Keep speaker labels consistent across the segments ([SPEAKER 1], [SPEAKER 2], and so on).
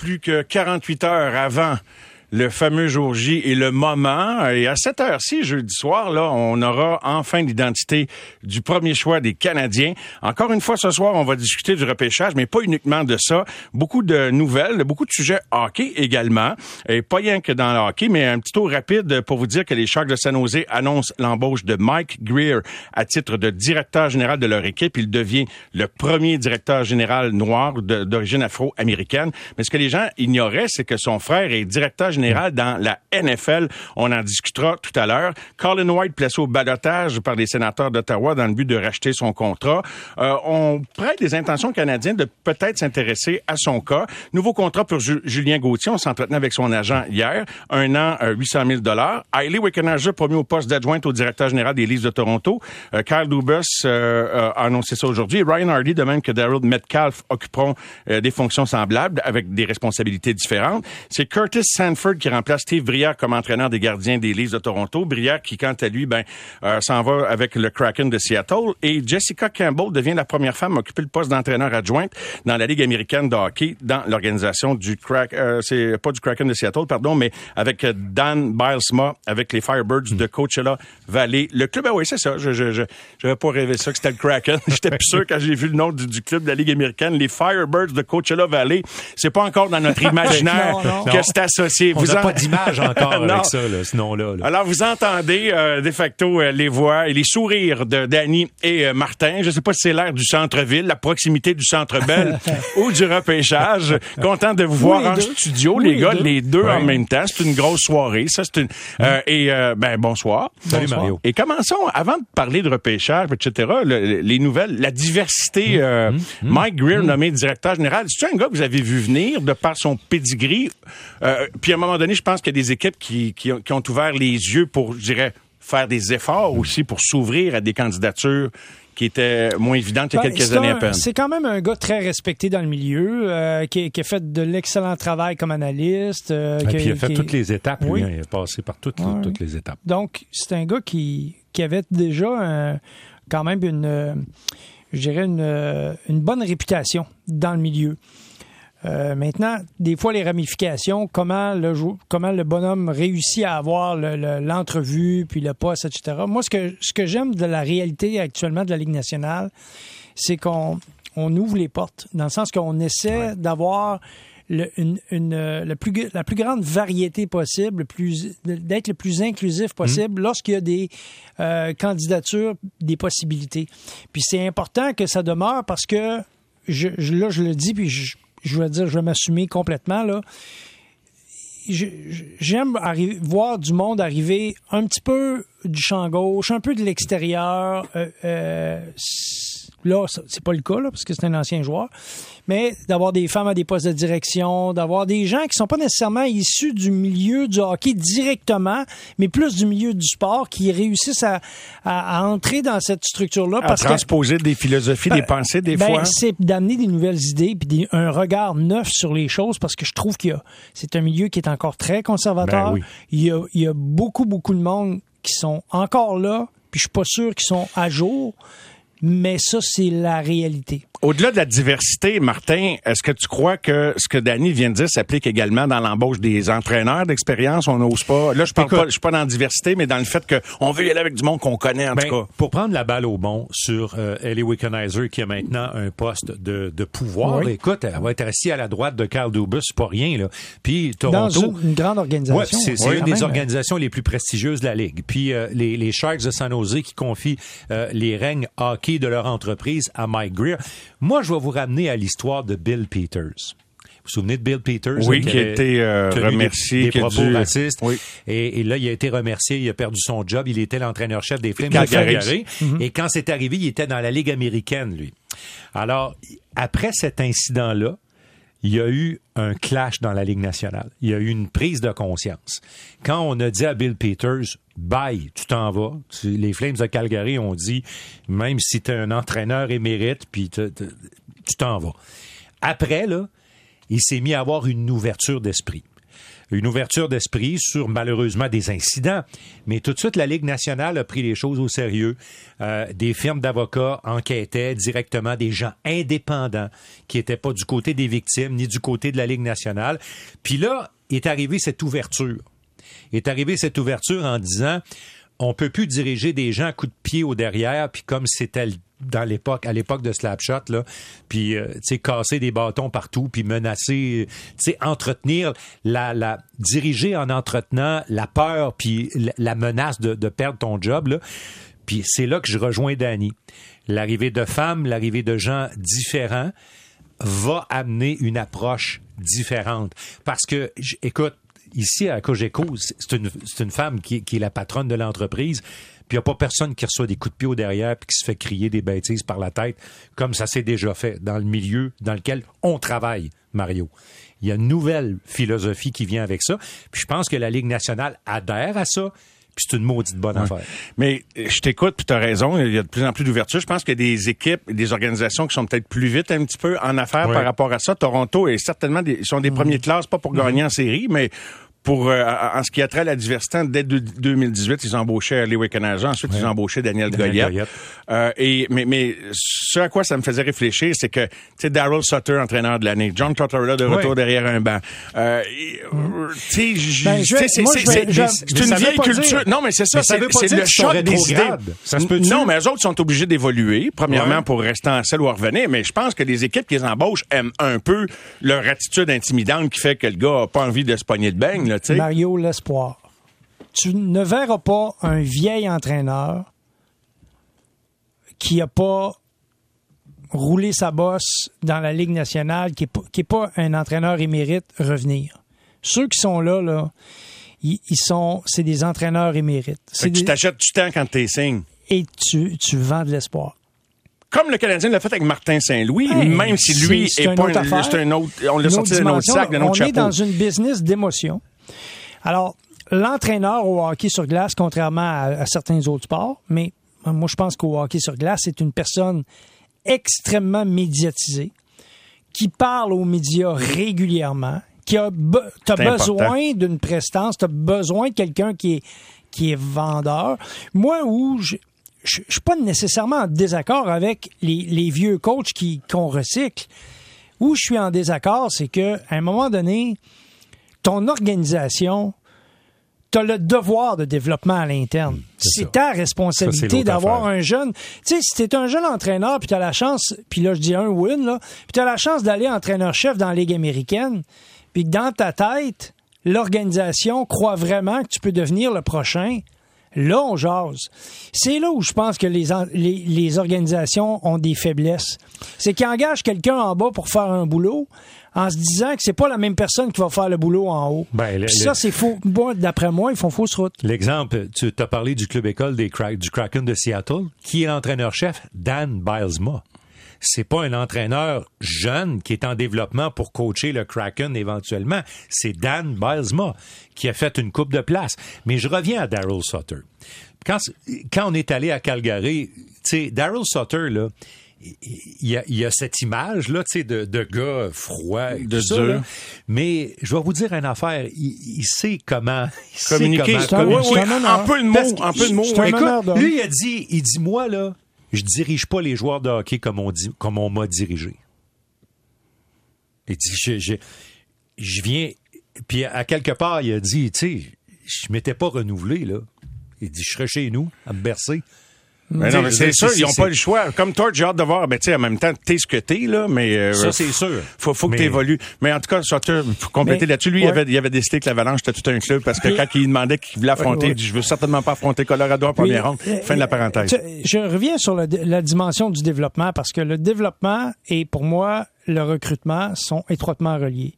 [SPEAKER 1] plus que 48 heures avant le fameux jour J et le moment. Et à cette heure-ci, jeudi soir, là, on aura enfin l'identité du premier choix des Canadiens. Encore une fois, ce soir, on va discuter du repêchage, mais pas uniquement de ça. Beaucoup de nouvelles, beaucoup de sujets hockey également. Et pas rien que dans le hockey, mais un petit tour rapide pour vous dire que les Sharks de San Jose annoncent l'embauche de Mike Greer à titre de directeur général de leur équipe. Il devient le premier directeur général noir d'origine afro-américaine. Mais ce que les gens ignoraient, c'est que son frère est directeur général dans la NFL. On en discutera tout à l'heure. Colin White placé au balotage par les sénateurs d'Ottawa dans le but de racheter son contrat. Euh, on prête des intentions canadiennes de peut-être s'intéresser à son cas. Nouveau contrat pour Julien Gauthier. On s'entretenait avec son agent hier. Un an, 800 000 dollars. Hailey Wickenheiser promis au poste d'adjointe au directeur général des Leafs de Toronto. Euh, Kyle Dubas euh, a annoncé ça aujourd'hui. Ryan Hardy, de même que Daryl Metcalf, occuperont des fonctions semblables avec des responsabilités différentes. C'est Curtis Sanford qui remplace Steve Brière comme entraîneur des gardiens des Leafs de Toronto. Brière qui, quant à lui, ben, euh, s'en va avec le Kraken de Seattle. Et Jessica Campbell devient la première femme à occuper le poste d'entraîneur adjointe dans la Ligue américaine de hockey dans l'organisation du Kraken, euh, c'est pas du Kraken de Seattle, pardon, mais avec euh, Dan Bilesma, avec les Firebirds de Coachella Valley. Le club, ah oui, c'est ça. Je, je, je, vais pas rêver ça que c'était le Kraken. J'étais plus sûr quand j'ai vu le nom du, club de la Ligue américaine, les Firebirds de Coachella Valley. C'est pas encore dans notre imaginaire que c'est associé.
[SPEAKER 2] Vous n'a pas d'image encore avec ça, là, ce nom-là.
[SPEAKER 1] Alors, vous entendez euh, de facto euh, les voix et les sourires de Danny et euh, Martin. Je ne sais pas si c'est l'air du centre-ville, la proximité du centre-belle ou du repêchage. Content de vous voir en studio, les gars, les deux en même temps. C'est une grosse soirée. Ça, c'est une. Euh, et ben bonsoir.
[SPEAKER 2] Salut Mario.
[SPEAKER 1] Et commençons avant de parler de repêchage, etc. les nouvelles, la diversité. Mmh, mmh. Mike Greer nommé directeur général. C'est un gars que vous avez vu venir de par son pedigree. puis à un moment donné, je pense qu'il y a des équipes qui, qui, ont, qui ont ouvert les yeux pour, je dirais, faire des efforts aussi pour s'ouvrir à des candidatures qui étaient moins évidentes il y a ben, quelques années à peine.
[SPEAKER 3] C'est quand même un gars très respecté dans le milieu, euh, qui, qui, a fait de l'excellent travail comme analyste.
[SPEAKER 2] Euh,
[SPEAKER 3] qui,
[SPEAKER 2] puis il a fait toutes les étapes, oui. Hein, il a passé par toutes, toutes les étapes.
[SPEAKER 3] Donc, c'est un gars qui, qui avait déjà quand même une, je dirais une, une bonne réputation dans le milieu. Euh, maintenant, des fois, les ramifications, comment le, comment le bonhomme réussit à avoir l'entrevue, puis le poste, etc. Moi, ce que, ce que j'aime de la réalité actuellement de la Ligue nationale, c'est qu'on on ouvre les portes, dans le sens qu'on essaie d'avoir une, la, plus, la plus grande variété possible, d'être le plus inclusif possible mmh. lorsqu'il y a des euh, candidatures, des possibilités. Puis c'est important que ça demeure parce que, je, là, je le dis, puis je je vais dire, je vais m'assumer complètement, là. J'aime voir du monde arriver un petit peu du champ gauche, un peu de l'extérieur. Euh, euh, là, c'est pas le cas, là, parce que c'est un ancien joueur mais d'avoir des femmes à des postes de direction, d'avoir des gens qui sont pas nécessairement issus du milieu du hockey directement, mais plus du milieu du sport, qui réussissent à, à, entrer dans cette structure-là.
[SPEAKER 1] À transposer des philosophies, des ben, pensées, des
[SPEAKER 3] ben,
[SPEAKER 1] fois.
[SPEAKER 3] C'est d'amener des nouvelles idées, puis un regard neuf sur les choses, parce que je trouve qu'il y a, c'est un milieu qui est encore très conservateur.
[SPEAKER 1] Ben
[SPEAKER 3] il, y a, il y a beaucoup, beaucoup de monde qui sont encore là, puis je suis pas sûr qu'ils sont à jour, mais ça, c'est la réalité.
[SPEAKER 1] Au-delà de la diversité, Martin, est-ce que tu crois que ce que Danny vient de dire s'applique également dans l'embauche des entraîneurs d'expérience? On n'ose pas. Là, je parle pas, je suis pas dans la diversité, mais dans le fait qu'on veut y aller avec du monde qu'on connaît, en tout ben, cas.
[SPEAKER 2] Pour prendre la balle au bon sur euh, Ellie Wickenheiser, qui a maintenant un poste de, de pouvoir, écoute, elle va être assise à la droite de Carl Dubus, pas rien, là. Puis Toronto.
[SPEAKER 3] Dans une, grande organisation.
[SPEAKER 2] Ouais, c'est une des organisations les plus prestigieuses de la Ligue. Puis euh, les, les Sharks de San Jose qui confient euh, les règnes hockey de leur entreprise à Mike Greer. Moi, je vais vous ramener à l'histoire de Bill Peters. Vous vous souvenez de Bill Peters?
[SPEAKER 1] Oui, qui, a été euh, remercié.
[SPEAKER 2] Des, propos racistes. Et, là, il a été remercié, il a perdu son job. Il était l'entraîneur-chef des Flames de Calgary. Mm-hmm. Et quand c'est arrivé, il était dans la Ligue américaine, lui. Alors, après cet incident-là, il y a eu un clash dans la Ligue nationale. Il y a eu une prise de conscience. Quand on a dit à Bill Peters, bye, tu t'en vas. Les Flames de Calgary ont dit, même si tu es un entraîneur émérite, puis tu t'en vas. Après, là, il s'est mis à avoir une ouverture d'esprit. Une ouverture d'esprit sur malheureusement des incidents. Mais tout de suite, la Ligue nationale a pris les choses au sérieux. Euh, des firmes d'avocats enquêtaient directement des gens indépendants qui n'étaient pas du côté des victimes ni du côté de la Ligue nationale. Puis là, est arrivée cette ouverture. Est arrivée cette ouverture en disant on peut plus diriger des gens à coups de pied au derrière, puis comme c'était dans l'époque, à l'époque de Slapshot, là, puis euh, casser des bâtons partout, puis menacer, entretenir la, la diriger en entretenant la peur puis la menace de, perdre ton job là. Puis c'est là que je rejoins Danny. L'arrivée de femmes, l'arrivée de gens différents va amener une approche différente. Parce que, écoute, ici à Cogeco, c'est une, une, femme qui, est la patronne de l'entreprise. Puis il n'y a pas personne qui reçoit des coups de pied au derrière puis qui se fait crier des bêtises par la tête, comme ça s'est déjà fait dans le milieu dans lequel on travaille, Mario. Il y a une nouvelle philosophie qui vient avec ça. Puis je pense que la Ligue nationale adhère à ça. Puis c'est une maudite bonne affaire.
[SPEAKER 1] Mais je t'écoute, puis tu as raison, il y a de plus en plus d'ouverture. Je pense qu'il y a des équipes, des organisations qui sont peut-être plus vite un petit peu en affaires par rapport à ça. Toronto est certainement des, sont des mm. premiers de classe, pas pour gagner mm-hmm. en série, mais pour euh, en ce qui a trait à la diversité, dès 2018, ils embauchaient Les Wickenhage. Ensuite, ils embauché Daniel, Daniel Euh, et mais, mais ce à quoi ça me faisait réfléchir, c'est que tu sais Daryl Sutter, entraîneur de l'année, John Tortorella de retour derrière un banc. Euh, tu sais, ben, c'est une vieille culture. Non, mais c'est ça, c'est le choc des idées. Ça se peut non, mais les autres sont obligés d'évoluer. Premièrement, pour rester en selle ou revenir. Mais je pense que les équipes qui les embauchent aiment un peu leur attitude intimidante qui fait que le gars a pas envie de se pogner de beigne.
[SPEAKER 3] Mario, l'espoir. Tu ne verras pas un vieil entraîneur qui n'a pas roulé sa bosse dans la Ligue nationale, qui n'est pas, un entraîneur émérite, revenir. Ceux qui sont là, là, ils, sont, c'est des entraîneurs émérites.
[SPEAKER 1] Tu t'achètes du temps quand tu signes.
[SPEAKER 3] Et tu, tu vends de l'espoir
[SPEAKER 1] comme le Canadien l'a fait avec Martin Saint-Louis, même si lui est, pas un, c'est un autre, on l'a sorti d'un autre sac, d'un autre
[SPEAKER 3] chapeau. On est dans une business d'émotion. Alors, l'entraîneur au hockey sur glace, contrairement à, certains autres sports, mais moi, je pense qu'au hockey sur glace, c'est une personne extrêmement médiatisée, qui parle aux médias régulièrement, qui a as besoin d'une prestance, tu as besoin de quelqu'un qui est, qui est vendeur. Moi, où je, je, suis pas nécessairement en désaccord avec les, vieux coachs qui qu'on recycle. Où je suis en désaccord, c'est que à un moment donné, ton organisation, tu as le devoir de développement à l'interne. Mm, c'est ta responsabilité d'avoir un jeune. Tu sais, si tu es un jeune entraîneur, puis tu as la chance, puis là, je dis un win, là, puis tu as la chance d'aller entraîneur-chef dans la Ligue américaine, puis dans ta tête, l'organisation croit vraiment que tu peux devenir le prochain. Là, on jase. C'est là où je pense que les, les, organisations ont des faiblesses. C'est qu'ils engagent quelqu'un en bas pour faire un boulot en se disant que c'est pas la même personne qui va faire le boulot en haut. Ben, ça, c'est faux. Bon, D'après moi, ils font fausse route.
[SPEAKER 2] L'exemple, tu as parlé du club école des du Kraken de Seattle. Qui est l'entraîneur-chef? Dan Bilesma c'est pas un entraîneur jeune qui est en développement pour coacher le Kraken éventuellement. C'est Dan Bilesma qui a fait une coupe de place. Mais je reviens à Daryl Sutter. Quand, quand on est allé à Calgary, tu sais, Daryl Sutter, là, il y, a, il y a cette image là, tu sais, de, de gars froid, de ça, mais je vais vous dire une affaire. Il, sait comment
[SPEAKER 1] communiquer. Comment, un, peu de mots, un peu de mots.
[SPEAKER 2] lui il a dit, il dit moi là, je dirige pas les joueurs de hockey comme on, dit, comme on m'a dirigé. Il dit, je, je, je viens. Puis à quelque part, il a dit, tu sais, je m'étais pas renouvelé, là. Il dit, je serais chez nous, à me bercer.
[SPEAKER 1] Mais non, mais c'est sûr, ils n'ont pas le choix. Comme toi, j'ai hâte de voir, ben, tu sais, en même temps, t'es ce que t'es, là, mais.
[SPEAKER 2] Euh, ça, c'est sûr.
[SPEAKER 1] Faut, faut que tu évolues. Mais en tout cas, Sutter, pour compléter là-dessus, lui, il, avait, il avait décidé que l'Avalanche était tout un club parce que quand il demandait qu'il voulait affronter, il dit, je veux certainement pas affronter Colorado en première ronde. Euh, fin de la parenthèse.
[SPEAKER 3] Je reviens sur la dimension du développement parce que le développement et pour moi, le recrutement sont étroitement reliés.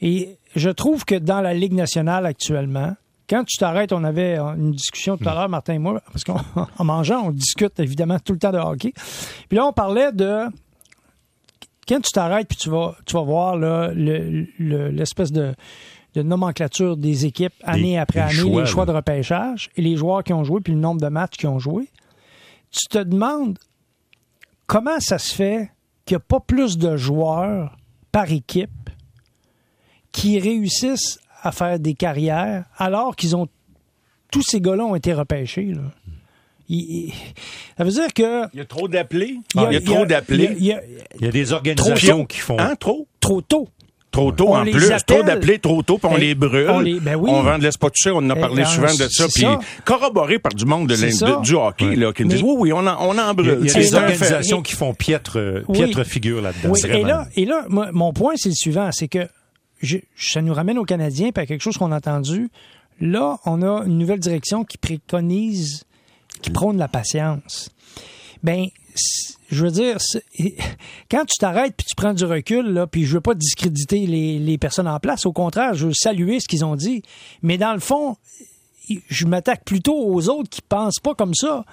[SPEAKER 3] Et je trouve que dans la Ligue nationale actuellement, quand tu t'arrêtes, on avait une discussion tout à l'heure, Martin et moi, parce qu'en mangeant, on discute évidemment tout le temps de hockey. Puis là, on parlait de quand tu t'arrêtes puis tu vas, tu vas voir l'espèce de, nomenclature des équipes année après année, les choix de repêchage et les joueurs qui ont joué puis le nombre de matchs qui ont joué, tu te demandes comment ça se fait qu'il n'y a pas plus de joueurs par équipe qui réussissent à faire des carrières alors qu'ils ont tous ces gars-là ont été repêchés. Là. ça veut dire que.
[SPEAKER 1] Il y a trop d'appelés. Il y a, trop d'appelés.
[SPEAKER 2] Il, y a des organisations qui font.
[SPEAKER 1] Hein, trop?
[SPEAKER 3] Trop tôt.
[SPEAKER 1] Trop tôt en plus, trop d'appeler trop tôt, puis on les brûle. On, les, ben oui. on vend de toucher, on en a eh parlé ben, souvent de ça, puis corroboré par du monde de, du hockey là, qui nous disent oui, oui, on en, on en brûle.
[SPEAKER 2] Il y a des organisations qui font piètre, piètre figure là-dedans.
[SPEAKER 3] Et là, et là mon point, c'est le suivant, c'est que je, ça nous ramène aux Canadiens, puis à quelque chose qu'on a entendu. Là, on a une nouvelle direction qui préconise, qui prône la patience. Ben, je veux dire, quand tu t'arrêtes puis tu prends du recul, là, puis je veux pas discréditer les, les personnes en place, au contraire, je veux saluer ce qu'ils ont dit. Mais dans le fond, je m'attaque plutôt aux autres qui pensent pas comme ça.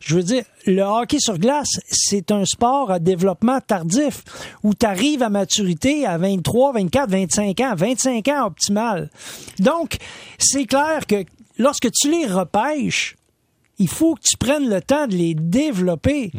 [SPEAKER 3] Je veux dire, le hockey sur glace, c'est un sport à développement tardif où tu arrives à maturité à 23, 24, 25 ans, 25 ans optimal. Donc, c'est clair que lorsque tu les repêches, il faut que tu prennes le temps de les développer.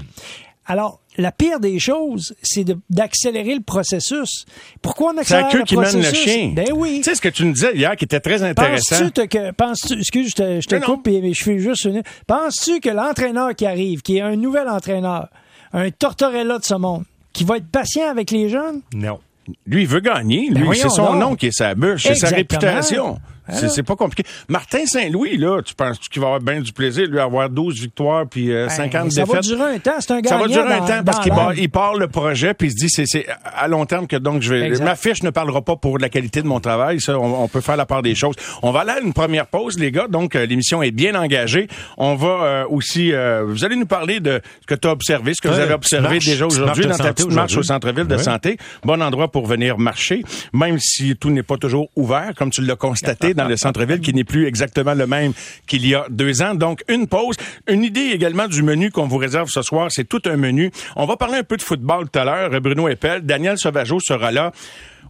[SPEAKER 3] Alors, la pire des choses, c'est d'accélérer le processus. Pourquoi on accélère le processus?
[SPEAKER 1] C'est qui mène le chien.
[SPEAKER 3] Ben oui.
[SPEAKER 1] Tu sais ce que tu nous disais hier qui était très intéressant.
[SPEAKER 3] Penses-tu que, penses-tu, excuse, je te, je te coupe et je fais juste une... Penses-tu que l'entraîneur qui arrive, qui est un nouvel entraîneur, un Tortorella de ce monde, qui va être patient avec les jeunes?
[SPEAKER 2] Non.
[SPEAKER 1] Lui, il veut gagner. Ben Lui, c'est son nom qui est sa bûche, c'est sa réputation. C'est pas compliqué. Martin Saint-Louis, là, tu penses qu'il va avoir bien du plaisir, lui, avoir 12 victoires puis 50 euh, ben, défaites? Ça
[SPEAKER 3] va durer un temps, c'est un gagnant.
[SPEAKER 1] Ça va durer un temps parce qu'il il part le projet puis il se dit, c'est à long terme que donc je vais... Ma fiche ne parlera pas pour la qualité de mon travail. Ça, on, peut faire la part des choses. On va aller à une première pause, les gars. Donc, euh, l'émission est bien engagée. On va euh, aussi... vous allez nous parler de ce que tu as observé, ce que vous avez observé déjà aujourd'hui dans ta petite marche au centre-ville de santé. Bon endroit pour venir marcher, même si tout n'est pas toujours ouvert, comme tu l'as constaté dans le centre-ville, qui n'est plus exactement le même qu'il y a deux ans. Donc, une pause. Une idée également du menu qu'on vous réserve ce soir, c'est tout un menu. On va parler un peu de football tout à l'heure. Bruno Eppel, Daniel Sauvageau sera là.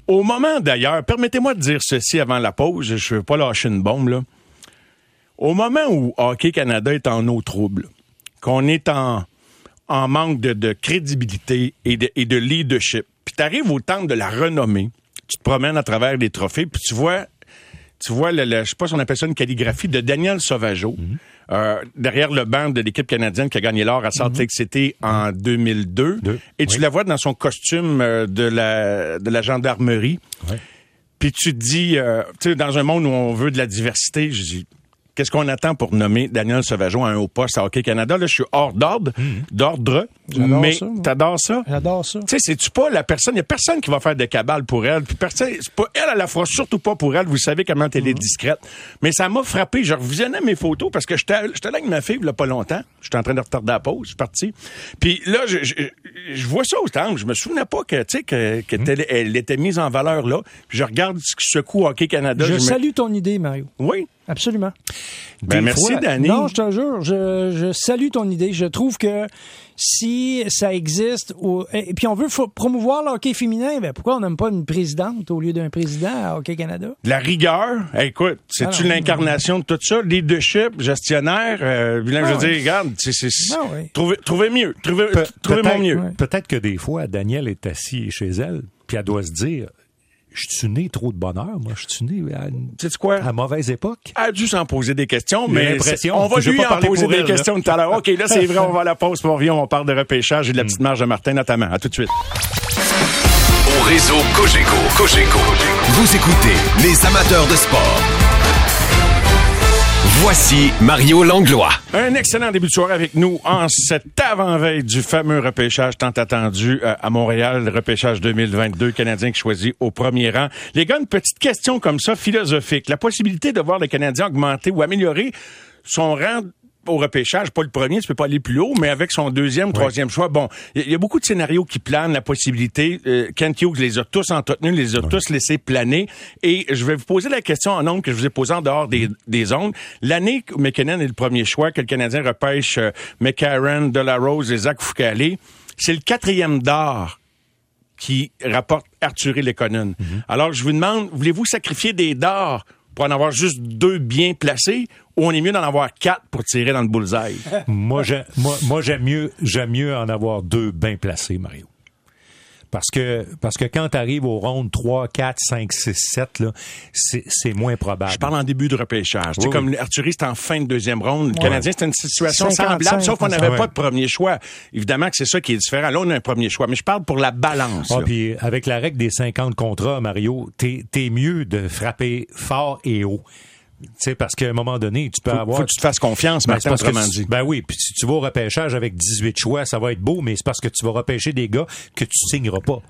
[SPEAKER 1] Au moment d'ailleurs, permettez-moi de dire ceci avant la pause, je veux pas lâcher une bombe là. Au moment où Hockey Canada est en eau trouble, qu'on est en, en manque de, crédibilité et de, et de leadership, puis tu arrives au temps de la renommée, tu te promènes à travers des trophées, puis tu vois tu vois, le, je sais pas si on appelle ça une calligraphie de Daniel Sauvageau. Mhm. Euh, derrière le banc de l'équipe canadienne qui a gagné l'or à Salt Lake City en 2002. Et tu la vois dans son costume euh, de la, de la gendarmerie. Puis tu te dis, euh, tu sais, dans un monde où on veut de la diversité, je dis, Qu'est-ce qu'on attend pour nommer Daniel Sauvageau à un haut poste à Hockey Canada? Là, je suis hors d'ordre, mhm. d'ordre, mais t'adores ça?
[SPEAKER 3] J'adore ça.
[SPEAKER 1] Tu sais, c'est-tu pas la personne, il y a personne qui va faire de cabale pour elle, puis personne, c'est pas elle à la fois, surtout pas pour elle, vous savez comment elle est mhm. discrète. Mais ça m'a frappé, je revisionnais mes photos parce que j'étais là avec ma fille, il y a pas longtemps, j'étais en train de retarder la pause, je suis parti. Puis là, je, je, vois ça au temps, je me souvenais pas que, tu sais, que, que mhm. elle était mise en valeur là. Puis je regarde ce coup Hockey Canada.
[SPEAKER 3] Je, salue ton idée, Mario.
[SPEAKER 1] Oui.
[SPEAKER 3] Absolument.
[SPEAKER 1] Ben, merci, Danny.
[SPEAKER 3] Non, je te jure, je, je, salue ton idée. Je trouve que si ça existe, et puis on veut promouvoir le hockey féminin, ben pourquoi on n'aime pas une présidente au lieu d'un président à Hockey Canada?
[SPEAKER 1] La rigueur, écoute, c'est-tu ah l'incarnation de tout ça? Leadership, gestionnaire, euh, je veux ah dire, regarde, c'est, ah trouvez, mieux, trouvez, trouvez mieux.
[SPEAKER 2] Peut-être que des fois, Daniel est assis chez elle, puis elle doit se dire, je suis né trop de bonheur, moi. Je suis né à, une,
[SPEAKER 1] quoi?
[SPEAKER 2] à mauvaise époque.
[SPEAKER 1] Elle a dû s'en poser des questions, mais on va lui en poser des questions tout à l'heure. OK, là, c'est vrai, on va à la pause, pour revient, on parle de repêchage et de la petite marge de Martin, notamment. À tout de suite.
[SPEAKER 4] Au réseau Cogeco, Cogeco, vous écoutez les amateurs de sport. Voici Mario Langlois.
[SPEAKER 1] Un excellent début de soirée avec nous en cette avant-veille du fameux repêchage tant attendu euh, à Montréal, le repêchage 2022 canadien qui choisit au premier rang. Les gars, une petite question comme ça, philosophique. La possibilité de voir le Canadien augmenter ou améliorer son rang au repêchage, pas le premier, tu peux pas aller plus haut, mais avec son deuxième, troisième choix, bon, il y, a beaucoup de scénarios qui planent la possibilité. Euh, Kent Hughes les a tous entretenus, les a tous laissés planer. Et je vais vous poser la question en nombre que je vous ai posée en dehors des, des zones. L'année où McKinnon est le premier choix, que le Canadien repêche euh, McCarron, Delarose et Zach Foucalé, c'est le quatrième d'or qui rapporte Arthur et mm-hmm. Alors, je vous demande, voulez-vous sacrifier des dards pour en avoir juste deux bien placés on est mieux d'en avoir quatre pour tirer dans le bullseye?
[SPEAKER 2] moi, j'aime, moi, moi j'aime mieux, j'aime mieux en avoir deux bien placés, Mario. Parce que, parce que quand tu arrives aux rondes 3, 4, 5, 6, 7, là, c'est, c'est moins probable.
[SPEAKER 1] Je parle en début de repêchage. Tu sais, comme Arthurie, c'était en fin de deuxième ronde. Le Canadien, c'était une situation semblable, sauf qu'on n'avait pas de premier choix. Évidemment que c'est ça qui est différent. Là, on a un premier choix. Mais je parle pour la balance.
[SPEAKER 2] Ah, puis avec la règle des 50 contrats, Mario, t'es, t'es mieux de frapper fort et haut. Sais, parce qu'à un moment donné, tu peux avoir.
[SPEAKER 1] Faut que tu te fasses confiance, ben, Martin, autrement dit.
[SPEAKER 2] Ben oui, puis si tu vas au repêchage avec 18 choix, ça va être beau, mais c'est parce que tu vas repêcher des gars que tu signeras pas.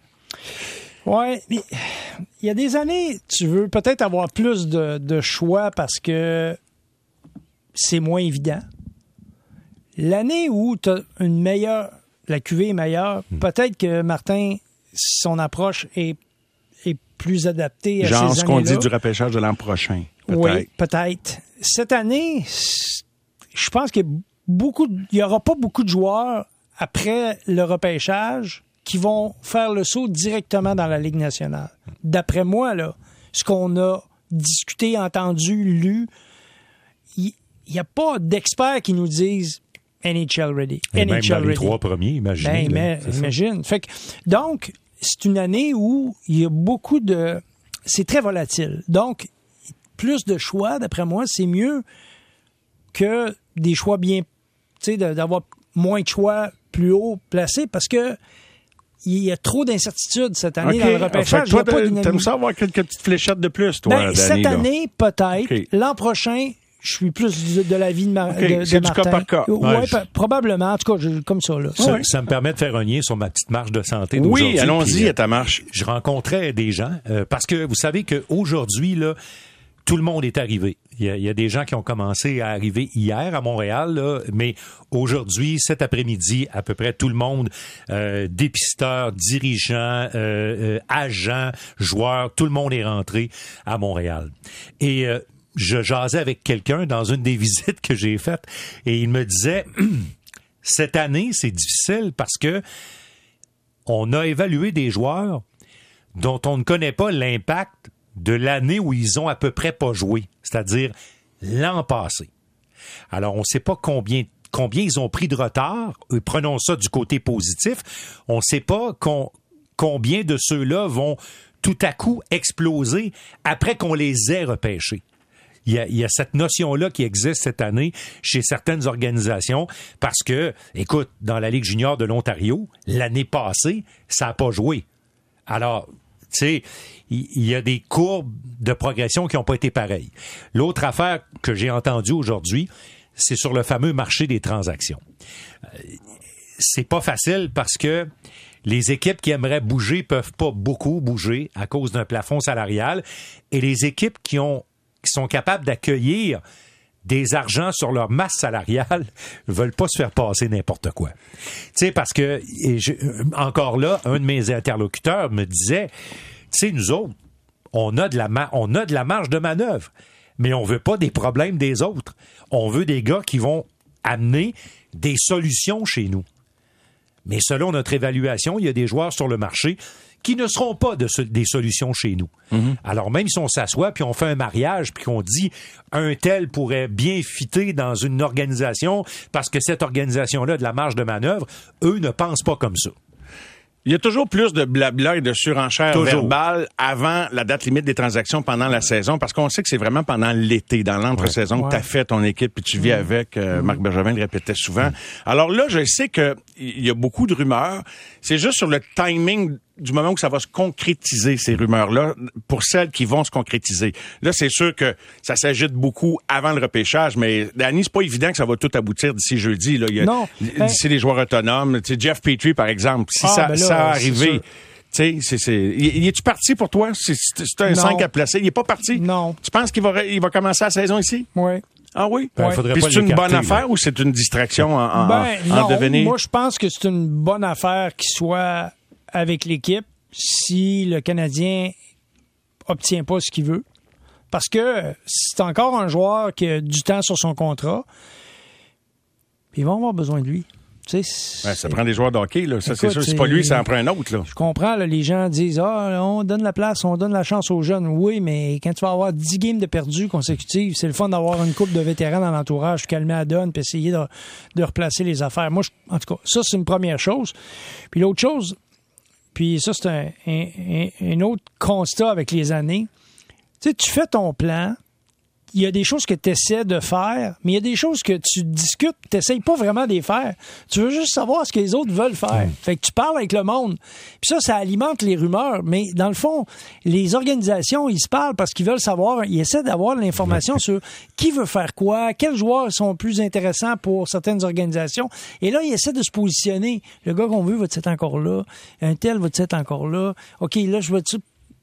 [SPEAKER 3] Ouais, mais il y a des années, tu veux peut-être avoir plus de, de choix parce que c'est moins évident. L'année où tu as une meilleure, la QV est meilleure, hmm. peut-être que Martin, son approche est plus adaptée à
[SPEAKER 1] Genre
[SPEAKER 3] ces
[SPEAKER 1] ce qu'on dit du repêchage de l'an prochain.
[SPEAKER 3] Oui, peut-être. Cette année, je pense qu'il beaucoup, il y aura pas beaucoup de joueurs après le repêchage qui vont faire le saut directement dans la Ligue nationale. D'après moi, là, ce qu'on a discuté, entendu, lu, il n'y a pas d'experts qui nous disent NHL ready.
[SPEAKER 2] Et
[SPEAKER 3] NHL
[SPEAKER 2] même dans
[SPEAKER 3] ready.
[SPEAKER 2] les trois premiers, imagine.
[SPEAKER 3] Ben, imagine. Fait que, donc, c'est une année où il y a beaucoup de... C'est très volatile. Donc, plus de choix, d'après moi, c'est mieux que des choix bien, tu sais, d'avoir moins de choix plus haut placés parce que il y a trop d'incertitudes cette année
[SPEAKER 1] okay.
[SPEAKER 3] dans le repêchage.
[SPEAKER 1] Toi, t'aimes ça avoir quelques petites fléchettes de plus, toi,
[SPEAKER 3] ben, Cette année, peut-être. Okay. L'an prochain, je suis plus de, de l'avis de, Mar
[SPEAKER 1] okay.
[SPEAKER 3] de,
[SPEAKER 1] C'est
[SPEAKER 3] de
[SPEAKER 1] du cas par cas.
[SPEAKER 3] Ouais, ouais je... probablement. En tout cas, je, comme ça. Là.
[SPEAKER 2] Ça,
[SPEAKER 3] ouais.
[SPEAKER 2] ça, me permet de faire un lien sur ma petite marche de santé
[SPEAKER 1] Oui, allons-y à ta marche.
[SPEAKER 2] Je rencontrais des gens euh, parce que vous savez qu'aujourd'hui, là, tout le monde est arrivé. Il y, a, il y, a, des gens qui ont commencé à arriver hier à Montréal, là, mais aujourd'hui, cet après-midi, à peu près tout le monde, euh, dépisteurs, dirigeants, euh, euh, agents, joueurs, tout le monde est rentré à Montréal. Et euh, je jasais avec quelqu'un dans une des visites que j'ai faites et il me disait, cette année, c'est difficile parce que on a évalué des joueurs dont on ne connaît pas l'impact de l'année où ils ont à peu près pas joué, c'est-à-dire l'an passé. Alors, on ne sait pas combien ils ont pris de retard. Prenons ça du côté positif. On ne sait pas combien de ceux-là vont tout à coup exploser après qu'on les ait repêchés. Il y, a, cette notion-là qui existe cette année chez certaines organisations parce que, écoute, dans la Ligue junior de l'Ontario, l'année passée, ça n'a pas joué. Alors, tu sais, il y a des courbes de progression qui n'ont pas été pareilles. L'autre affaire que j'ai entendue aujourd'hui, c'est sur le fameux marché des transactions. C'est pas facile parce que les équipes qui aimeraient bouger peuvent pas beaucoup bouger à cause d'un plafond salarial et les équipes qui ont sont capables d'accueillir des argents sur leur masse salariale veulent pas se faire passer n'importe quoi. Tu sais parce que encore là, un de mes interlocuteurs me disait, tu sais nous autres, on a de la on a de la marge de manœuvre, mais on veut pas des problèmes des autres. On veut des gars qui vont amener des solutions chez nous. Mais selon notre évaluation, il y a des joueurs sur le marché qui ne seront pas de des solutions chez nous. Mm-hmm. Alors même si on s'assoit puis on fait un mariage puis qu'on dit un tel pourrait bien fitter dans une organisation parce que cette organisation-là a de la marge de manœuvre, eux ne pensent pas comme ça.
[SPEAKER 1] Il y a toujours plus de blabla et de surenchères toujours. verbales avant la date limite des transactions pendant la saison, parce qu'on sait que c'est vraiment pendant l'été, dans l'entre-saison, ouais. que tu as fait ton équipe puis tu vis mmh. avec. Euh, Marc Bergevin le répétait souvent. Mmh. Alors là, je sais que il y a beaucoup de rumeurs. C'est juste sur le timing du moment où ça va se concrétiser, ces rumeurs-là, pour celles qui vont se concrétiser. Là, c'est sûr que ça s'agite beaucoup avant le repêchage, mais Danny, c'est pas évident que ça va tout aboutir d'ici jeudi. Là. Il y a,
[SPEAKER 3] non.
[SPEAKER 1] D'ici les joueurs autonomes. Tu sais, Jeff Petrie, par exemple, si ah, ça, ben là, ça a arrivé... Tu sais, c'est, il est-tu parti pour toi? C'est, c'est un 5 à placer. Il est pas parti?
[SPEAKER 3] Non.
[SPEAKER 1] Tu penses qu'il va, il va commencer la saison ici?
[SPEAKER 3] Oui.
[SPEAKER 1] Ah oui?
[SPEAKER 2] Ben,
[SPEAKER 1] ouais. Puis c'est une bonne affaire là. ou c'est une distraction en, en,
[SPEAKER 3] ben,
[SPEAKER 1] en
[SPEAKER 3] non,
[SPEAKER 1] devenir?
[SPEAKER 3] Moi, je pense que c'est une bonne affaire qu'il soit avec l'équipe si le Canadien obtient pas ce qu'il veut. Parce que c'est encore un joueur qui a du temps sur son contrat. Puis ils vont avoir besoin de lui.
[SPEAKER 1] Ouais, ça prend des joueurs de hockey, là. Ça, c'est sûr. C'est pas lui, ça en prend un autre, là.
[SPEAKER 3] Je comprends, là, les gens disent, ah, on donne la place, on donne la chance aux jeunes. Oui, mais quand tu vas avoir 10 games de perdus consécutives, c'est le fun d'avoir une coupe de vétérans dans l'entourage, calmer la donne, puis essayer de, de replacer les affaires. Moi, je, en tout cas, ça, c'est une première chose. Puis l'autre chose, puis ça, c'est un, un, autre constat avec les années. Tu sais, tu fais ton plan, il y a des choses que tu essaies de faire, mais il y a des choses que tu discutes, tu n'essayes pas vraiment de les faire. Tu veux juste savoir ce que les autres veulent faire. Fait que tu parles avec le monde. Puis ça, ça alimente les rumeurs. Mais dans le fond, les organisations, ils se parlent parce qu'ils veulent savoir, ils essaient d'avoir l'information sur qui veut faire quoi, quels joueurs sont plus intéressants pour certaines organisations. Et là, ils essaient de se positionner. Le gars qu'on veut va être encore là? Un tel va être encore là? OK, là, je vais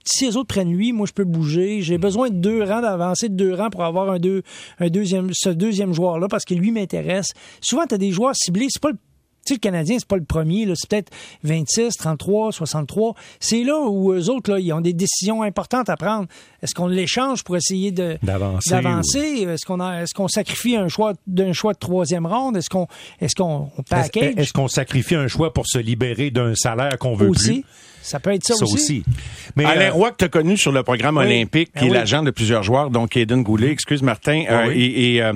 [SPEAKER 3] si les autres prennent lui, moi je peux bouger. J'ai besoin de deux rangs, d'avancer de deux rangs pour avoir un, deux, un deuxième, ce deuxième joueur-là parce que lui m'intéresse. Souvent, tu as des joueurs ciblés. C'est pas le tu sais, le Canadien, c'est pas le premier, c'est peut-être 26, 33, 63. C'est là où eux autres, là, ils ont des décisions importantes à prendre. Est-ce qu'on l'échange pour essayer de d'avancer? Est-ce qu'on est-ce qu'on sacrifie un choix d'un choix de troisième ronde? Est-ce qu'on est-ce qu'on package?
[SPEAKER 2] Est-ce qu'on sacrifie un choix pour se libérer d'un salaire qu'on veut
[SPEAKER 3] aussi?
[SPEAKER 2] plus?
[SPEAKER 3] Ça peut être ça, aussi.
[SPEAKER 1] Mais Alain euh, Roy, que tu as connu sur le programme olympique, qui est ben l'agent de plusieurs joueurs, donc Aiden Goulet, excuse Martin, euh, et, euh,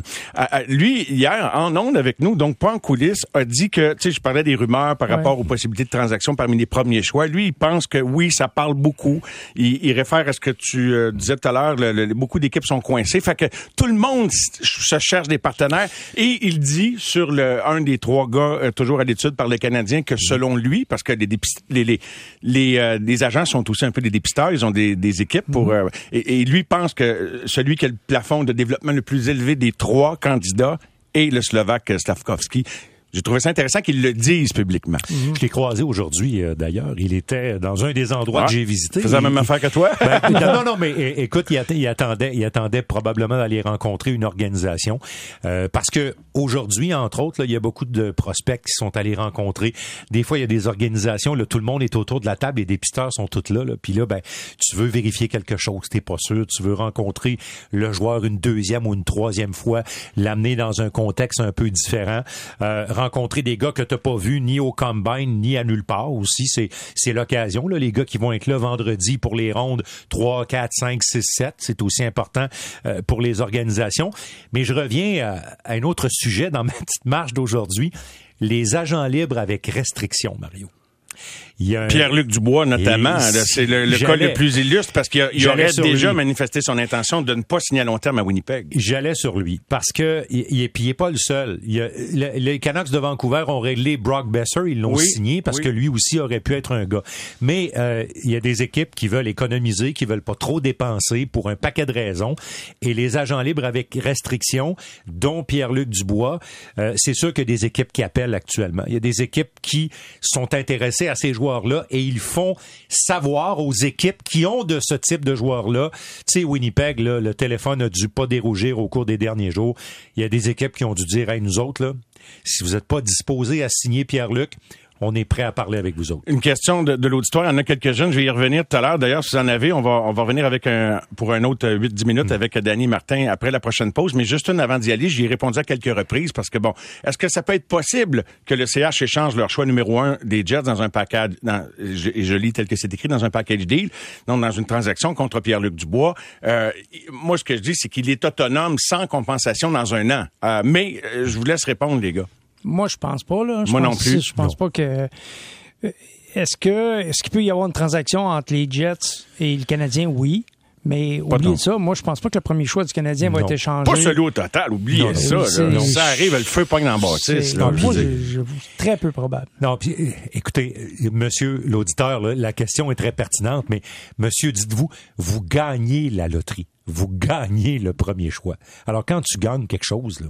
[SPEAKER 1] lui, hier, en ondes avec nous, donc pas en coulisses, a dit que, tu sais, je parlais des rumeurs par rapport aux possibilités de transactions parmi les premiers choix. Lui, il pense que oui, ça parle beaucoup. Il, réfère à ce que tu disais tout à l'heure, beaucoup d'équipes sont coincées. Fait que tout le monde se cherche des partenaires. Et il dit sur le un des trois gars, toujours à l'étude par les Canadiens, que selon lui, parce que les, les, les euh, les, agents sont aussi un peu des dépisteurs. Ils ont des, équipes pour. Mhm. Euh, et, lui pense que celui qui a le plafond de développement le plus élevé des trois candidats est le Slovaque Stavkovski. J'ai trouvé ça intéressant qu'ils le disent publiquement.
[SPEAKER 2] Mhm. Je l'ai croisé aujourd'hui, euh, d'ailleurs. Il était dans un des endroits que j'ai visités.
[SPEAKER 1] Faisait la même affaire que toi?
[SPEAKER 2] Ben, non, non, mais écoute, il, attendait, il attendait probablement d'aller rencontrer une organisation. Euh, parce que aujourd'hui, entre autres, là, il y a beaucoup de prospects qui sont allés rencontrer. Des fois, il y a des organisations, là, tout le monde est autour de la table, les dépisteurs sont tous là. là Puis là, ben, tu veux vérifier quelque chose, t'es pas sûr. Tu veux rencontrer le joueur une deuxième ou une troisième fois, l'amener dans un contexte un peu différent. Euh, rencontrer des gars que t'as pas vus ni au combine ni à nulle part aussi. C'est, c'est l'occasion, là, les gars qui vont être là vendredi pour les rondes 3, 4, 5, 6, 7. C'est aussi important euh, pour les organisations. Mais je reviens à, à un autre sujet dans ma petite marche d'aujourd'hui. Les agents libres avec restriction, Mario.
[SPEAKER 1] Pierre-Luc Dubois, notamment, c'est le, cas le plus illustre parce qu'il aurait déjà manifesté son intention de ne pas signer à long terme à Winnipeg.
[SPEAKER 2] J'allais sur lui parce que il, il, est pas le seul. les Canucks de Vancouver ont réglé Brock Besser, ils l'ont signé parce que lui aussi aurait pu être un gars. Mais euh, il y a des équipes qui veulent économiser, qui veulent pas trop dépenser pour un paquet de raisons. Et les agents libres avec restrictions, dont Pierre-Luc Dubois, euh, c'est sûr a des équipes qui appellent actuellement. Il y a des équipes qui sont intéressées à ces joueurs là et ils font savoir aux équipes qui ont de ce type de joueurs-là. Tu sais, Winnipeg, le téléphone a dû pas dérougir au cours des derniers jours. Il y a des équipes qui ont dû dire, hey, nous autres, si vous n'êtes pas disposés à signer Pierre-Luc, on est prêt à parler avec vous autres.
[SPEAKER 1] Une question de, l'auditoire. Il y en a quelques-unes. Je vais y revenir tout à l'heure. D'ailleurs, si vous en avez, on va, on va revenir avec un, pour un autre 8-10 minutes mm. avec Danny Martin après la prochaine pause. Mais juste une avant d'y aller, j'y ai répondu à quelques reprises parce que bon, est-ce que ça peut être possible que le CH échange leur choix numéro un des Jets dans un package, dans, je, je lis tel que c'est écrit, dans un package deal, non dans une transaction contre Pierre-Luc Dubois? Euh, moi, ce que je dis, c'est qu'il est autonome sans compensation dans un an. Euh, mais euh, je vous laisse répondre, les gars.
[SPEAKER 3] Moi, je pense pas. Là.
[SPEAKER 1] Moi non plus.
[SPEAKER 3] Je pense pas que. Euh, est-ce que est-ce qu'il peut y avoir une transaction entre les Jets et le Canadien? Oui. Mais oubliez ça, moi je pense pas que le premier choix du Canadien va être échangé.
[SPEAKER 1] Pas celui au total, oubliez ça. ça arrive, le feu pogne dans la bâtisse.
[SPEAKER 3] moi, je, très peu probable.
[SPEAKER 2] Non, puis euh, écoutez, euh, monsieur l'auditeur, la question est très pertinente, mais monsieur, dites-vous, vous gagnez la loterie. Vous gagnez le premier choix. Alors quand tu gagnes quelque chose, là,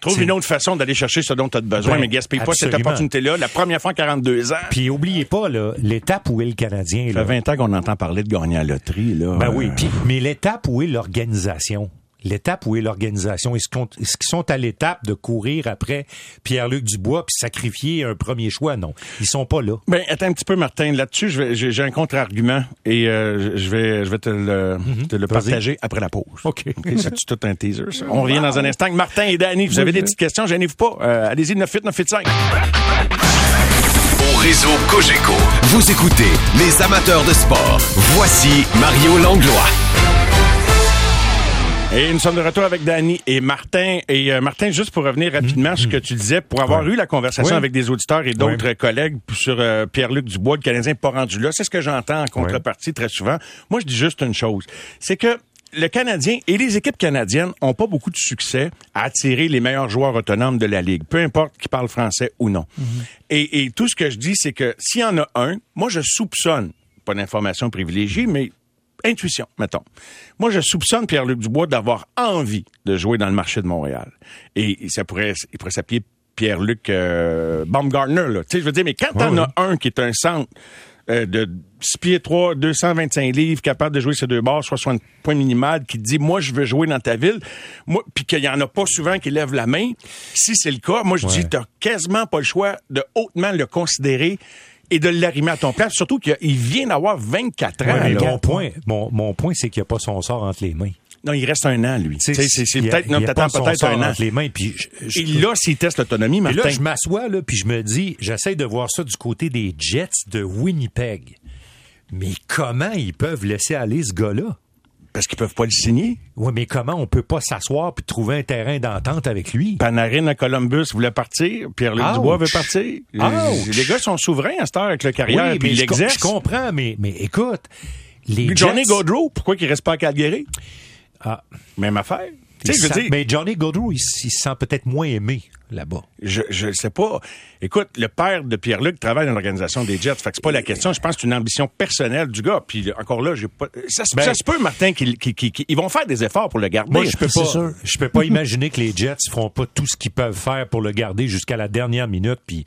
[SPEAKER 1] Trouve une autre façon d'aller chercher ce dont tu as besoin, ben, mais gaspille pas cette opportunité-là. La première fois en 42 ans.
[SPEAKER 2] Puis oubliez pas l'étape où est le Canadien.
[SPEAKER 1] Ça fait 20 ans qu'on entend parler de gagner à la loterie. Là.
[SPEAKER 2] Ben oui, mais l'étape où est l'organisation? L'étape où est l'organisation? Est-ce qu'ils sont à l'étape de courir après Pierre-Luc Dubois puis sacrifier un premier choix? Non. Ils sont pas là.
[SPEAKER 1] Ben, attends un petit peu, Martin. Là-dessus, j'ai un contre-argument et euh, je vais, je vais te le, mhm. te le partager après la pause.
[SPEAKER 2] OK.
[SPEAKER 1] C'est tout un teaser, ça. On revient dans un instant. Martin et Danny, vous avez des petites questions, gênez-vous pas. Euh, Allez-y, 98 985.
[SPEAKER 4] Au réseau Cogeco, vous écoutez les amateurs de sport. Voici Mario Langlois.
[SPEAKER 1] Et nous sommes de retour avec Danny et Martin. Et euh, Martin, juste pour revenir rapidement sur ce que tu disais, pour avoir eu la conversation avec des auditeurs et d'autres collègues sur euh, Pierre-Luc Dubois, le Canadien pas rendu là, c'est ce que j'entends en contrepartie très souvent. Moi, je dis juste une chose, c'est que le Canadien et les équipes canadiennes ont pas beaucoup de succès à attirer les meilleurs joueurs autonomes de la Ligue, peu importe qu'ils parlent français ou non. Mhm. et, et tout ce que je dis, c'est que s'il y en a un, moi, je soupçonne, pas d'information privilégiée, mais intuition, mettons. Moi, je soupçonne Pierre-Luc Dubois d'avoir envie de jouer dans le marché de Montréal. Et, ça pourrait, il pourrait s'appeler Pierre-Luc euh, Baumgartner, là. Tu sais, je veux dire, mais quand t'en as un qui est un centre euh, de 6 pieds 3, 225 livres, capable de jouer ces deux barres, 60 points minimal, qui dit, moi, je veux jouer dans ta ville, moi, puis qu'il y en a pas souvent qui lèvent la main, si c'est le cas, moi, je dis, t'as quasiment pas le choix de hautement le considérer et de l'arrimer à ton place, surtout qu'il vient d'avoir 24 ans.
[SPEAKER 2] mais mon point, mon, mon point, c'est qu'il n'y a pas son sort entre les mains.
[SPEAKER 1] Non, il reste un an, lui. C'est peut-être, non, peut-être un an.
[SPEAKER 2] Entre les mains, puis
[SPEAKER 1] je, là, s'il teste l'autonomie, Martin.
[SPEAKER 2] là, je m'assois, là, puis je me dis, j'essaie de voir ça du côté des Jets de Winnipeg. Mais comment ils peuvent laisser aller ce gars-là?
[SPEAKER 1] Parce qu'ils peuvent pas le signer.
[SPEAKER 2] Oui, mais comment on peut pas s'asseoir puis trouver un terrain d'entente avec lui?
[SPEAKER 1] Panarin à Columbus voulait partir. Pierre-Luc Dubois veut partir. Les, gars sont souverains à cette heure avec le carrière. Oui, mais je,
[SPEAKER 2] je, comprends, mais, mais écoute, les
[SPEAKER 1] Johnny Gaudreau, pourquoi il reste pas à Calgary? Ah. Même affaire.
[SPEAKER 2] mais Johnny Gaudreau, il, se sent peut-être moins aimé là-bas.
[SPEAKER 1] Je je sais pas. Écoute, le père de Pierre-Luc travaille dans l'organisation des Jets. Fait que c'est pas la question. Je pense que c'est une ambition personnelle du gars. Puis encore là, j'ai pas. Ça, ben- se peut, Martin, qu'ils vont faire des efforts pour le garder.
[SPEAKER 2] Moi, je peux pas. Je peux pas imaginer que les Jets feront pas tout ce qu'ils peuvent faire pour le garder jusqu'à la dernière minute. Puis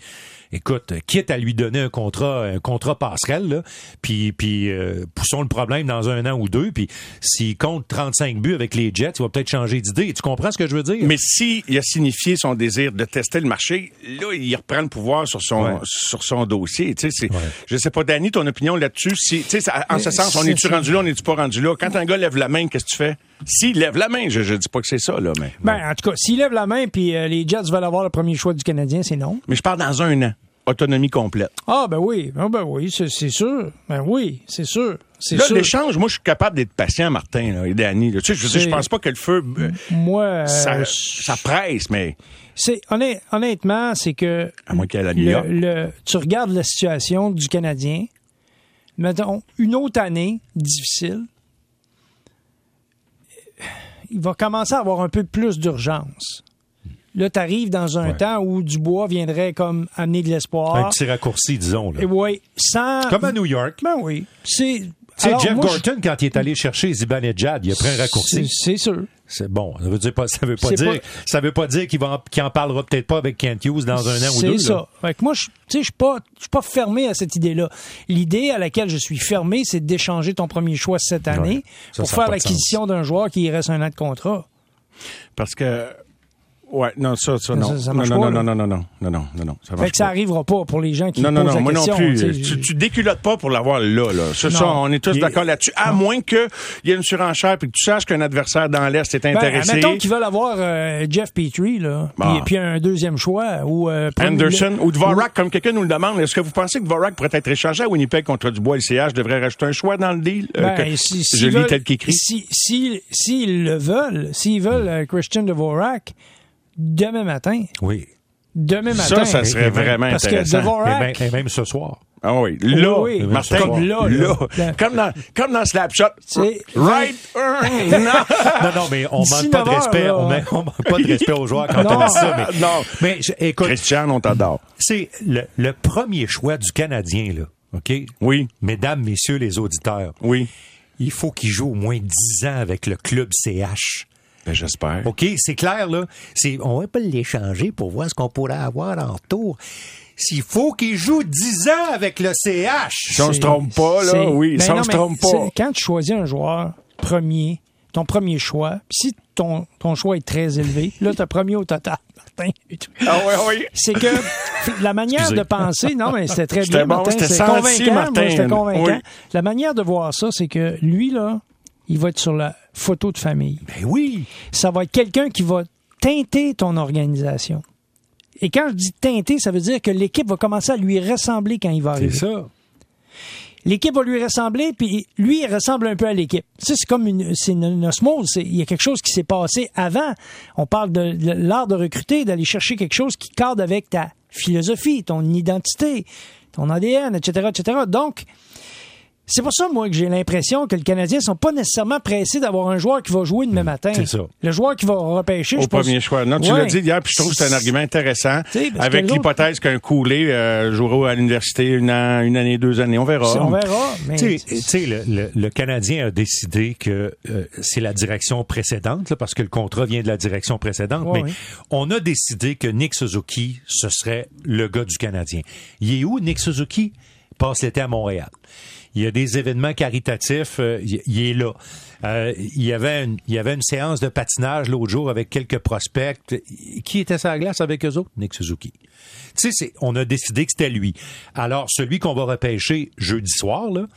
[SPEAKER 2] écoute, quitte à lui donner un contrat, un contrat passerelle, là, puis, puis euh, poussons le problème dans un an ou deux, puis s'il compte 35 buts avec les Jets, il va peut-être changer d'idée. Tu comprends ce que je veux dire?
[SPEAKER 1] Mais s'il a signifié son désir de tester le marché, là, il reprend le pouvoir sur son, sur son dossier. Tu sais, Je sais pas, Danny, ton opinion là-dessus, si, en ce sens, on est-tu rendu là, on est-tu pas rendu là? Quand un gars lève la main, qu'est-ce que tu fais? S'il lève la main, je, je dis pas que c'est ça, là, mais.
[SPEAKER 3] Ben, en tout cas, s'il lève la main puis euh, les Jets veulent avoir le premier choix du Canadien, c'est non.
[SPEAKER 1] Mais je parle dans un an. Autonomie complète.
[SPEAKER 3] Ah, ben oui. Ah, ben oui, c'est sûr. Ben oui, c'est sûr.
[SPEAKER 1] Là, l'échange, moi, je suis capable d'être patient, Martin, là, et Danny. Tu sais, je, je pense pas que le feu. Euh,
[SPEAKER 3] moi. Euh,
[SPEAKER 1] ça, presse, mais.
[SPEAKER 3] C'est honnêtement, c'est que.
[SPEAKER 1] À moins qu'elle
[SPEAKER 3] le, le, Tu regardes la situation du Canadien. Mettons, une autre année difficile il va commencer à avoir un peu plus d'urgence. Là, tu arrives dans un temps où Dubois viendrait comme amener de l'espoir.
[SPEAKER 2] Un petit raccourci, disons. Là.
[SPEAKER 3] Et oui, sans...
[SPEAKER 2] Comme à New York.
[SPEAKER 3] Ben oui. C'est
[SPEAKER 2] Jeff Gorton, quand il est allé chercher Zibanejad, il a pris un raccourci.
[SPEAKER 3] C'est sûr.
[SPEAKER 2] C'est bon. Ça veut, dire pas, ça veut pas dire, ça veut pas dire qu'il va, qu'il en parlera peut-être pas avec Kent Hughes dans un an ou deux.
[SPEAKER 3] C'est ça. Fait que moi, je, tu sais, je suis pas, je suis pas fermé à cette idée-là. L'idée à laquelle je suis fermé, c'est d'échanger ton premier choix cette année pour faire l'acquisition d'un joueur qui reste un an de contrat.
[SPEAKER 1] Parce que Ouais, non, ça, ça, non. Ça, non, non, non, non, non, non, non, non, non, non,
[SPEAKER 3] ça fait que ça arrivera pas pour les gens qui
[SPEAKER 1] non,
[SPEAKER 3] non,
[SPEAKER 1] non,
[SPEAKER 3] moi
[SPEAKER 1] non plus. Tu, tu déculottes pas pour l'avoir là, là. C'est ça, on est tous d'accord là-dessus. À moins qu'il y ait une surenchère puis que tu saches qu'un adversaire dans l'Est est ben, intéressé.
[SPEAKER 3] Ben, mettons qu'ils veulent avoir euh, Jeff Petrie, là, bah. puis, un deuxième choix, ou... Euh,
[SPEAKER 1] Anderson, ou Dvorak, comme quelqu'un nous le demande. Est-ce que vous pensez que Dvorak pourrait être échangé à Winnipeg contre Dubois et CH devrait rajouter un choix dans le deal? Euh,
[SPEAKER 3] ben, si, je lis tel qu'écrit. S'ils si, si, le veulent, s'ils veulent Christian Dvorak, demain matin.
[SPEAKER 2] Oui.
[SPEAKER 3] Demain matin.
[SPEAKER 1] Ça, ça serait vraiment
[SPEAKER 3] parce
[SPEAKER 1] intéressant.
[SPEAKER 3] Que Dvorak,
[SPEAKER 2] et, même, et même ce soir.
[SPEAKER 1] Ah oui, là,
[SPEAKER 3] oui,
[SPEAKER 1] Martin,
[SPEAKER 3] comme là, là.
[SPEAKER 1] Comme, dans, comme dans Slapshot. Right,
[SPEAKER 2] non. non, non, mais on manque pas de respect. On, on, manque pas de respect aux joueurs quand on dit ça. Mais,
[SPEAKER 1] non.
[SPEAKER 2] mais écoute,
[SPEAKER 1] Christian, on t'adore.
[SPEAKER 2] C'est le, le premier choix du Canadien, là. OK?
[SPEAKER 1] Oui.
[SPEAKER 2] Mesdames, messieurs les auditeurs.
[SPEAKER 1] Oui.
[SPEAKER 2] Il faut qu'il joue au moins 10 ans avec le club CH.
[SPEAKER 1] Ben, j'espère.
[SPEAKER 2] OK, c'est clair, là. C'est, on va pas l'échanger pour voir ce qu'on pourrait avoir en retour. S'il faut qu'il joue 10 ans avec le CH.
[SPEAKER 1] Si on se trompe pas, là, oui. Ben si on se trompe pas.
[SPEAKER 3] Quand tu choisis un joueur premier, ton premier choix, si ton, ton choix est très élevé, là, tu as premier au total. Martin.
[SPEAKER 1] Ah oui, oui.
[SPEAKER 3] C'est que la manière de penser, non, mais c'était très bien,
[SPEAKER 1] bon,
[SPEAKER 3] Martin.
[SPEAKER 1] C'était convaincant.
[SPEAKER 3] Martin. C'était convaincant. La manière de voir ça, c'est que lui, là, il va être sur la photo de famille.
[SPEAKER 2] Ben oui.
[SPEAKER 3] Ça va être quelqu'un qui va teinter ton organisation. Et quand je dis teinter, ça veut dire que l'équipe va commencer à lui ressembler quand il va arriver.
[SPEAKER 2] C'est ça.
[SPEAKER 3] l'équipe va lui ressembler, puis lui, il ressemble un peu à l'équipe. Ça, c'est comme une, c'est une, osmose. Il y a quelque chose qui s'est passé avant. On parle de, l'art de recruter, d'aller chercher quelque chose qui cadre avec ta philosophie, ton identité, ton ADN, etc., etc. Donc, c'est pour ça, moi, que j'ai l'impression que les Canadiens sont pas nécessairement pressés d'avoir un joueur qui va jouer demain matin.
[SPEAKER 2] C'est ça.
[SPEAKER 3] Le joueur qui va repêcher.
[SPEAKER 1] Au premier choix. Non, tu l'as dit hier, puis je trouve que c'est un argument intéressant. Avec l'hypothèse qu'un coulé euh, jouera à l'université une, année, deux années. On verra.
[SPEAKER 3] On verra.
[SPEAKER 2] Tu sais, le, Canadien a décidé que euh, c'est la direction précédente, parce que le contrat vient de la direction précédente, mais on a décidé que Nick Suzuki, ce serait le gars du Canadien. Il est où, Nick Suzuki? passe l'été à Montréal il y a des événements caritatifs, euh, il, est là. Euh, il, y avait une, il y avait une séance de patinage l'autre jour avec quelques prospects. Qui était sur la glace avec eux autres? Nick Suzuki. Tu sais, on a décidé que c'était lui. Alors, celui qu'on va repêcher jeudi soir, là,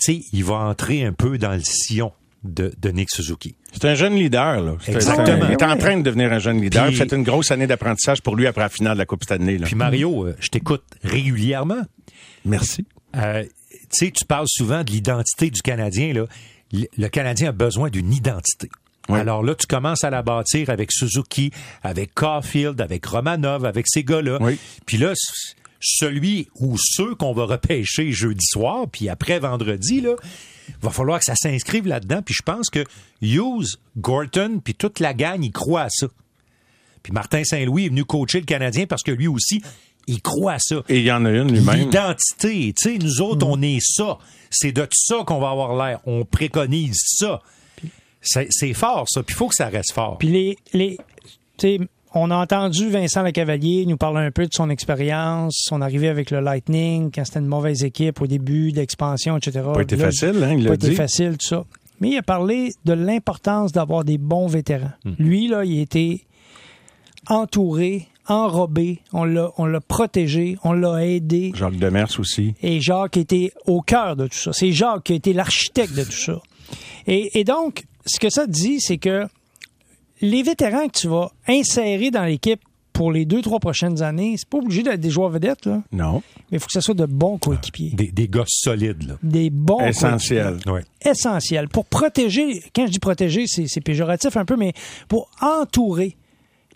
[SPEAKER 2] tu sais, il va entrer un peu dans le sillon de, de, Nick Suzuki.
[SPEAKER 1] C'est un jeune leader, là.
[SPEAKER 2] Exactement.
[SPEAKER 1] il est en train de devenir un jeune leader. C'est une grosse année d'apprentissage pour lui après la finale de la Coupe Stanley. Là.
[SPEAKER 2] Puis Mario, euh, je t'écoute régulièrement.
[SPEAKER 1] Merci.
[SPEAKER 2] Euh, sais, tu parles souvent de l'identité du Canadien. Là. Le Canadien a besoin d'une identité. Alors là, tu commences à la bâtir avec Suzuki, avec Caulfield, avec Romanov, avec ces gars-là. Puis là, celui ou ceux qu'on va repêcher jeudi soir, puis après vendredi, là, va falloir que ça s'inscrive là-dedans. Puis je pense que Hughes, Gorton, puis toute la gang, ils croient à ça. Puis Martin Saint-Louis est venu coacher le Canadien parce que lui aussi, il croit à ça.
[SPEAKER 1] Et il y en a une lui-même.
[SPEAKER 2] L'identité, tu sais, nous autres, on est ça. C'est de ça qu'on va avoir l'air. On préconise ça. C'est fort, ça. Puis il faut que ça reste fort.
[SPEAKER 3] Puis les, les tu sais, on a entendu Vincent Lecavalier nous parler un peu de son expérience, son arrivée avec le Lightning, quand c'était une mauvaise équipe au début d'expansion, etc.
[SPEAKER 1] Pas été facile, hein, il
[SPEAKER 3] Pas été facile, tout ça. Mais il a parlé de l'importance d'avoir des bons vétérans. Hmm. Lui, là, il a été entouré enrobé, on l'a, on l'a protégé, on l'a aidé.
[SPEAKER 1] Jacques Demers aussi.
[SPEAKER 3] Et Jacques était au cœur de tout ça. C'est Jacques qui a été l'architecte de tout ça. Et, donc, ce que ça dit, c'est que les vétérans que tu vas insérer dans l'équipe pour les deux, trois prochaines années, c'est pas obligé d'être des joueurs vedettes, là.
[SPEAKER 1] Non.
[SPEAKER 3] Mais il faut que ce soit de bons coéquipiers.
[SPEAKER 2] Des, des gars solides, là.
[SPEAKER 3] Des bons
[SPEAKER 1] Essentiels.
[SPEAKER 2] Ouais.
[SPEAKER 3] Essentiels. Pour protéger, quand je dis protéger, c'est, c'est péjoratif un peu, mais pour entourer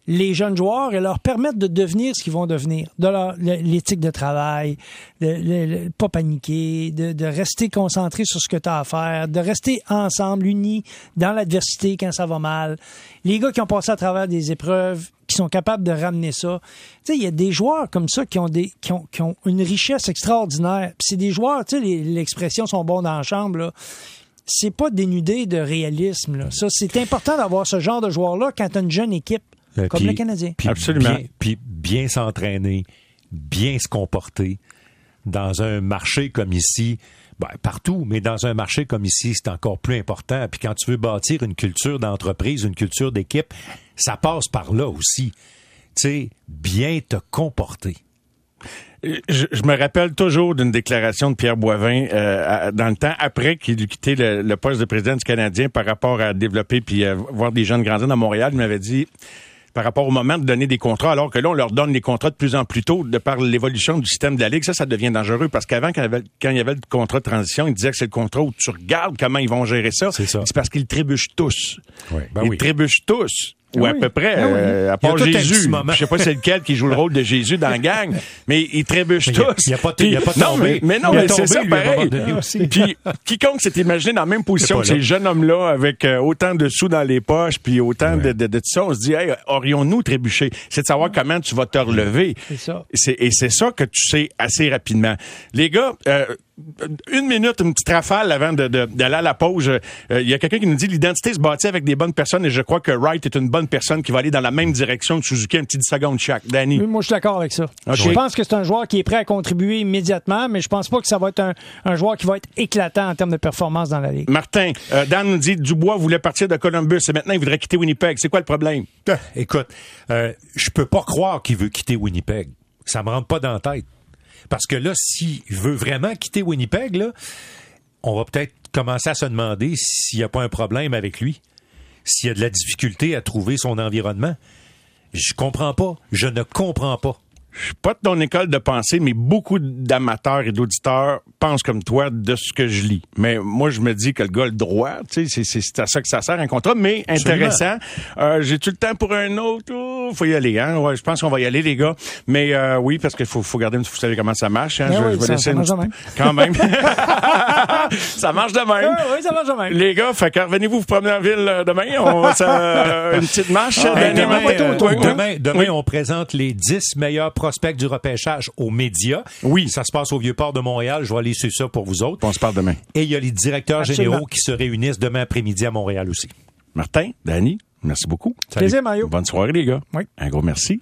[SPEAKER 3] les jeunes joueurs et leur permettre de devenir ce qu'ils vont devenir, de l'éthique de travail, de, ne pas paniquer, de, rester concentré sur ce que tu as à faire, de rester ensemble, unis dans l'adversité quand ça va mal. Les gars qui ont passé à travers des épreuves, qui sont capables de ramener ça. Tu sais, il y a des joueurs comme ça qui ont des qui ont, une richesse extraordinaire. C'est des joueurs, tu sais, l'expression sont bons dans chambre c'est pas dénudé de réalisme. Ça, c'est important d'avoir ce genre de joueurs-là quand tu as une jeune équipe. Euh, Comme le Canadien.
[SPEAKER 1] Absolument.
[SPEAKER 2] Puis bien s'entraîner, bien se comporter dans un marché comme ici. Ben, partout, mais dans un marché comme ici, c'est encore plus important. Puis quand tu veux bâtir une culture d'entreprise, une culture d'équipe, ça passe par là aussi. Tu sais, bien te comporter.
[SPEAKER 1] Je, me rappelle toujours d'une déclaration de Pierre Boivin euh, dans le temps après qu'il eut quitté le, poste de président du Canadien par rapport à développer puis à voir des jeunes grandir dans Montréal. Il m'avait dit par rapport au moment de donner des contrats, alors que là, on leur donne les contrats de plus en plus tôt de par l'évolution du système de la Ligue. Ça, ça devient dangereux parce qu'avant, quand, il y avait le contrat de transition, ils disaient que c'est le contrat où tu regardes comment ils vont gérer ça. C'est parce qu'ils trébuchent tous.
[SPEAKER 2] Ben
[SPEAKER 1] ils trébuchent tous. Ou à peu près, ben euh, à part Jésus. Je sais pas c'est lequel qui joue le rôle de Jésus dans la gang, mais ils trébuchent tous.
[SPEAKER 2] Il n'y a, pas, y a pas
[SPEAKER 1] non, mais, mais non, mais c'est ça pareil. Puis quiconque s'est imaginé dans la même position que ces jeunes hommes-là, avec euh, autant de sous dans les poches, puis autant de, de, de, tout ça, on se dit, hey, aurions-nous trébuché? C'est de savoir comment tu vas te relever.
[SPEAKER 3] C'est ça.
[SPEAKER 1] Et c'est ça que tu sais assez rapidement. Les gars, euh, une minute, une petite rafale avant d'aller de, à la pause. Euh, il y a quelqu'un qui nous dit l'identité se bâtit avec des bonnes personnes et je crois que Wright est une bonne personne qui va aller dans la même direction que Suzuki un petit 10 secondes chaque. Danny.
[SPEAKER 3] moi, je suis d'accord avec ça. Je pense que c'est un joueur qui est prêt à contribuer immédiatement, mais je pense pas que ça va être un, joueur qui va être éclatant en termes de performance dans la ligue.
[SPEAKER 1] Martin, euh, Dan nous dit Dubois voulait partir de Columbus et maintenant il voudrait quitter Winnipeg. C'est quoi le problème?
[SPEAKER 2] Écoute, euh, je peux pas croire qu'il veut quitter Winnipeg. Ça me rentre pas dans la tête. Parce que là, s'il veut vraiment quitter Winnipeg, on va peut-être commencer à se demander s'il n'y a pas un problème avec lui, s'il y a de la difficulté à trouver son environnement. Je comprends pas. Je ne comprends pas.
[SPEAKER 1] Je suis pas de ton école de pensée, mais beaucoup d'amateurs et d'auditeurs pensent comme toi de ce que je lis. Mais moi, je me dis que le gars le droit, tu sais, c'est à ça que ça sert un contrat, mais intéressant. Euh, J'ai-tu le temps pour un autre? Oh, faut y aller, hein? Ouais, je pense qu'on va y aller, les gars. Mais euh, oui, parce qu'il faut, faut garder, vous savez comment ça marche. Hein?
[SPEAKER 3] Ben
[SPEAKER 1] je,
[SPEAKER 3] oui,
[SPEAKER 1] je vais
[SPEAKER 3] ça-
[SPEAKER 1] laisser
[SPEAKER 3] ça
[SPEAKER 1] une
[SPEAKER 3] marche de
[SPEAKER 1] petite- Quand même. ça marche de même.
[SPEAKER 3] Ah oui, ça marche de même.
[SPEAKER 1] Les gars, fait que revenez-vous vous promener en ville euh, demain. On ça, euh, une petite marche.
[SPEAKER 3] Ah, demain,
[SPEAKER 2] euh,
[SPEAKER 1] Oui, oui.
[SPEAKER 2] demain, demain,
[SPEAKER 1] Oui.
[SPEAKER 2] on présente les 10 meilleurs prospects du repêchage aux médias.
[SPEAKER 1] Oui.
[SPEAKER 2] Ça se passe au Vieux-Port de Montréal. Je vais aller sur ça pour vous autres.
[SPEAKER 1] On se parle demain.
[SPEAKER 2] Et il y a les directeurs
[SPEAKER 3] Absolument.
[SPEAKER 2] généraux qui se réunissent demain après-midi à Montréal aussi.
[SPEAKER 1] Martin, Danny, merci beaucoup.
[SPEAKER 3] Plaisir, Mario.
[SPEAKER 1] Bonne soirée, les gars.
[SPEAKER 3] Oui.
[SPEAKER 1] Un gros merci.